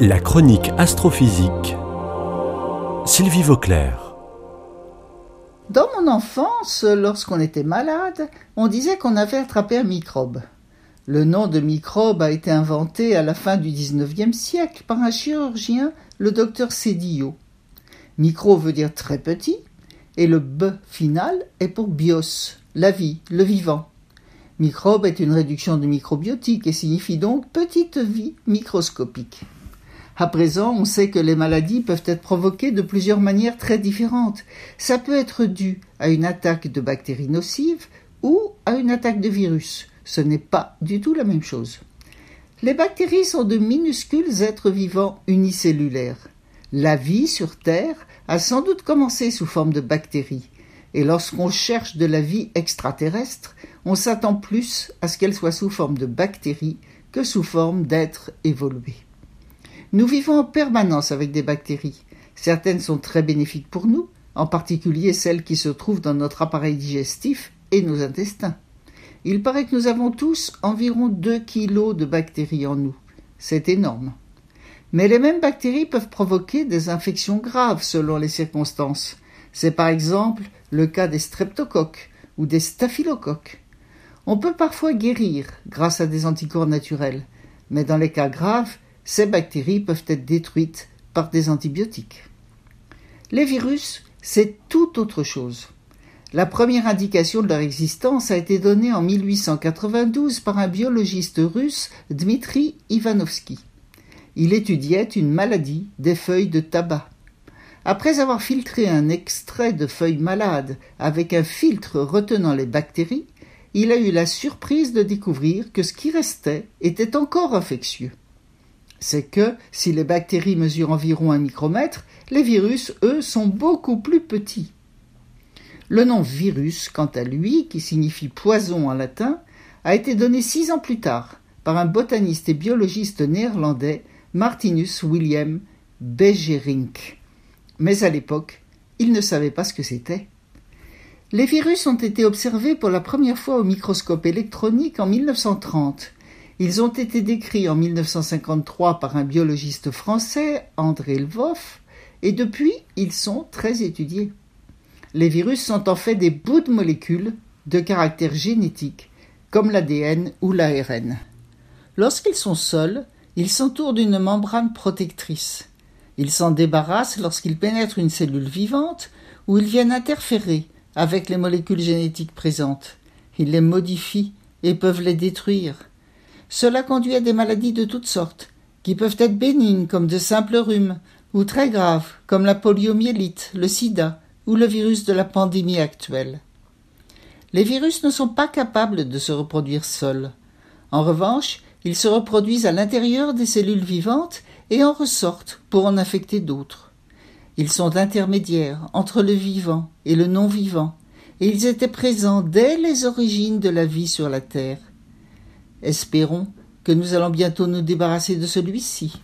La chronique astrophysique. Sylvie Vauclair. Dans mon enfance, lorsqu'on était malade, on disait qu'on avait attrapé un microbe. Le nom de microbe a été inventé à la fin du XIXe siècle par un chirurgien, le docteur Cédillo. Micro veut dire très petit, et le B final est pour bios, la vie, le vivant. Microbe est une réduction de microbiotique et signifie donc petite vie microscopique. À présent, on sait que les maladies peuvent être provoquées de plusieurs manières très différentes. Ça peut être dû à une attaque de bactéries nocives ou à une attaque de virus. Ce n'est pas du tout la même chose. Les bactéries sont de minuscules êtres vivants unicellulaires. La vie sur Terre a sans doute commencé sous forme de bactéries. Et lorsqu'on cherche de la vie extraterrestre, on s'attend plus à ce qu'elle soit sous forme de bactéries que sous forme d'êtres évolués. Nous vivons en permanence avec des bactéries. Certaines sont très bénéfiques pour nous, en particulier celles qui se trouvent dans notre appareil digestif et nos intestins. Il paraît que nous avons tous environ 2 kilos de bactéries en nous. C'est énorme. Mais les mêmes bactéries peuvent provoquer des infections graves selon les circonstances. C'est par exemple le cas des streptocoques ou des staphylocoques. On peut parfois guérir grâce à des anticorps naturels, mais dans les cas graves, ces bactéries peuvent être détruites par des antibiotiques. Les virus, c'est tout autre chose. La première indication de leur existence a été donnée en 1892 par un biologiste russe, Dmitri Ivanovski. Il étudiait une maladie des feuilles de tabac. Après avoir filtré un extrait de feuilles malades avec un filtre retenant les bactéries, il a eu la surprise de découvrir que ce qui restait était encore infectieux c'est que si les bactéries mesurent environ un micromètre, les virus, eux, sont beaucoup plus petits. Le nom virus, quant à lui, qui signifie poison en latin, a été donné six ans plus tard par un botaniste et biologiste néerlandais, Martinus William Beijerinck. Mais à l'époque, il ne savait pas ce que c'était. Les virus ont été observés pour la première fois au microscope électronique en 1930 ils ont été décrits en 1953 par un biologiste français, André Lvoff, et depuis, ils sont très étudiés. Les virus sont en fait des bouts de molécules de caractère génétique, comme l'ADN ou l'ARN. Lorsqu'ils sont seuls, ils s'entourent d'une membrane protectrice. Ils s'en débarrassent lorsqu'ils pénètrent une cellule vivante ou ils viennent interférer avec les molécules génétiques présentes. Ils les modifient et peuvent les détruire. Cela conduit à des maladies de toutes sortes, qui peuvent être bénignes comme de simples rhumes, ou très graves comme la poliomyélite, le sida ou le virus de la pandémie actuelle. Les virus ne sont pas capables de se reproduire seuls. En revanche, ils se reproduisent à l'intérieur des cellules vivantes et en ressortent pour en infecter d'autres. Ils sont intermédiaires entre le vivant et le non-vivant, et ils étaient présents dès les origines de la vie sur la Terre. Espérons que nous allons bientôt nous débarrasser de celui-ci.